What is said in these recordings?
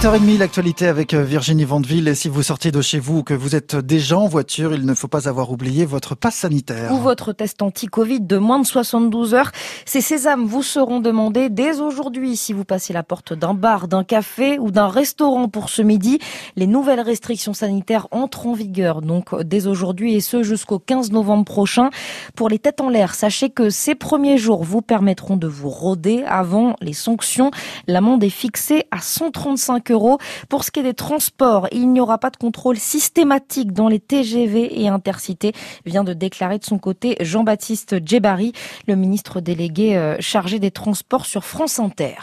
8h30, l'actualité avec euh, Virginie Vandeville. Et si vous sortez de chez vous ou que vous êtes déjà en voiture, il ne faut pas avoir oublié votre passe sanitaire. Ou votre test anti-Covid de moins de 72 heures. Ces sésames vous seront demandés dès aujourd'hui si vous passez la porte d'un bar, d'un café ou d'un restaurant pour ce midi. Les nouvelles restrictions sanitaires entrent en vigueur donc dès aujourd'hui et ce jusqu'au 15 novembre prochain. Pour les têtes en l'air, sachez que ces premiers jours vous permettront de vous rôder avant les sanctions. L'amende est fixée à 135 euros. Pour ce qui est des transports, il n'y aura pas de contrôle systématique dans les TGV et intercités, vient de déclarer de son côté Jean-Baptiste Djebari, le ministre délégué euh, chargé des transports sur France Inter.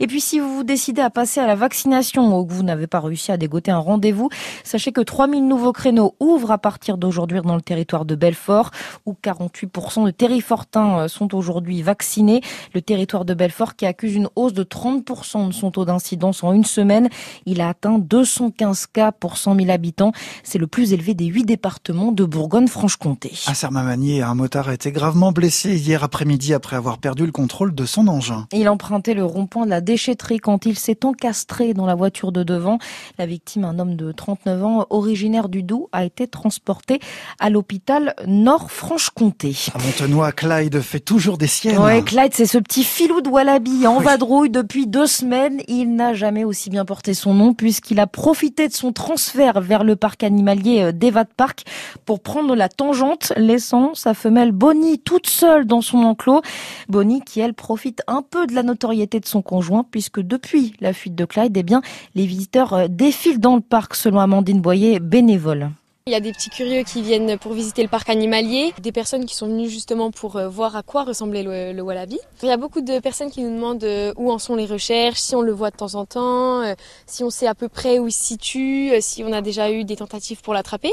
Et puis si vous vous décidez à passer à la vaccination ou que vous n'avez pas réussi à dégoter un rendez-vous, sachez que 3000 nouveaux créneaux ouvrent à partir d'aujourd'hui dans le territoire de Belfort, où 48% de terrifortins euh, sont aujourd'hui vaccinés. Le territoire de Belfort qui accuse une hausse de 30% de son taux d'incidence en une semaine il a atteint 215 cas pour 100 000 habitants. C'est le plus élevé des huit départements de Bourgogne-Franche-Comté. À Sermamagny, un motard a été gravement blessé hier après-midi après avoir perdu le contrôle de son engin. Il empruntait le rond-point de la déchetterie quand il s'est encastré dans la voiture de devant. La victime, un homme de 39 ans, originaire du Doubs, a été transporté à l'hôpital Nord-Franche-Comté. À Montenoy, Clyde fait toujours des siennes. Ouais, Clyde, c'est ce petit filou de Wallaby en vadrouille depuis deux semaines. Il n'a jamais aussi bien porté son nom puisqu'il a profité de son transfert vers le parc animalier euh, d'Evat Park pour prendre la tangente, laissant sa femelle Bonnie toute seule dans son enclos. Bonnie qui, elle, profite un peu de la notoriété de son conjoint puisque depuis la fuite de Clyde, eh bien, les visiteurs euh, défilent dans le parc selon Amandine Boyer, bénévole. Il y a des petits curieux qui viennent pour visiter le parc animalier, des personnes qui sont venues justement pour euh, voir à quoi ressemblait le, wallaby. Il y a beaucoup de personnes qui nous demandent euh, où en sont les recherches, si on le voit de temps en temps, euh, si on sait à peu près où il se situe, si on a déjà eu des tentatives pour l'attraper.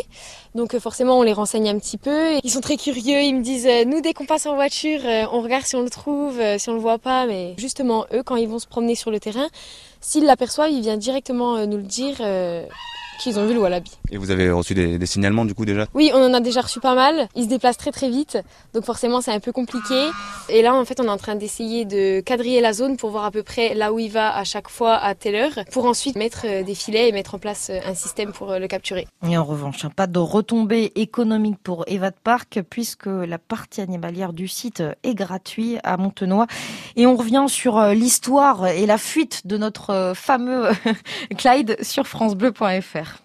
Donc forcément on les renseigne un petit peu. Ils sont très curieux, ils me disent nous dès qu'on passe en voiture, on regarde si on le trouve, si on le voit pas. Mais justement eux quand ils vont se promener sur le terrain, s'ils l'aperçoivent, ils viennent directement nous le dire qu'ils ont vu le wallaby. Et vous avez reçu des, signalements du coup déjà? Oui, on en a déjà reçu pas mal. Ils se déplacent très très vite, donc forcément c'est un peu compliqué. Et là en fait on est en train d'essayer de quadriller la zone pour voir à peu près là où il va à chaque fois à telle heure, pour ensuite mettre euh, des filets et mettre en place euh, un système pour euh, le capturer. Et en revanche, pas de retombées économiques pour Evad Park puisque la partie animalière du site est gratuite à Montenoy. Et on revient sur l'histoire et la fuite de notre fameux Clyde sur francebleu.fr faire.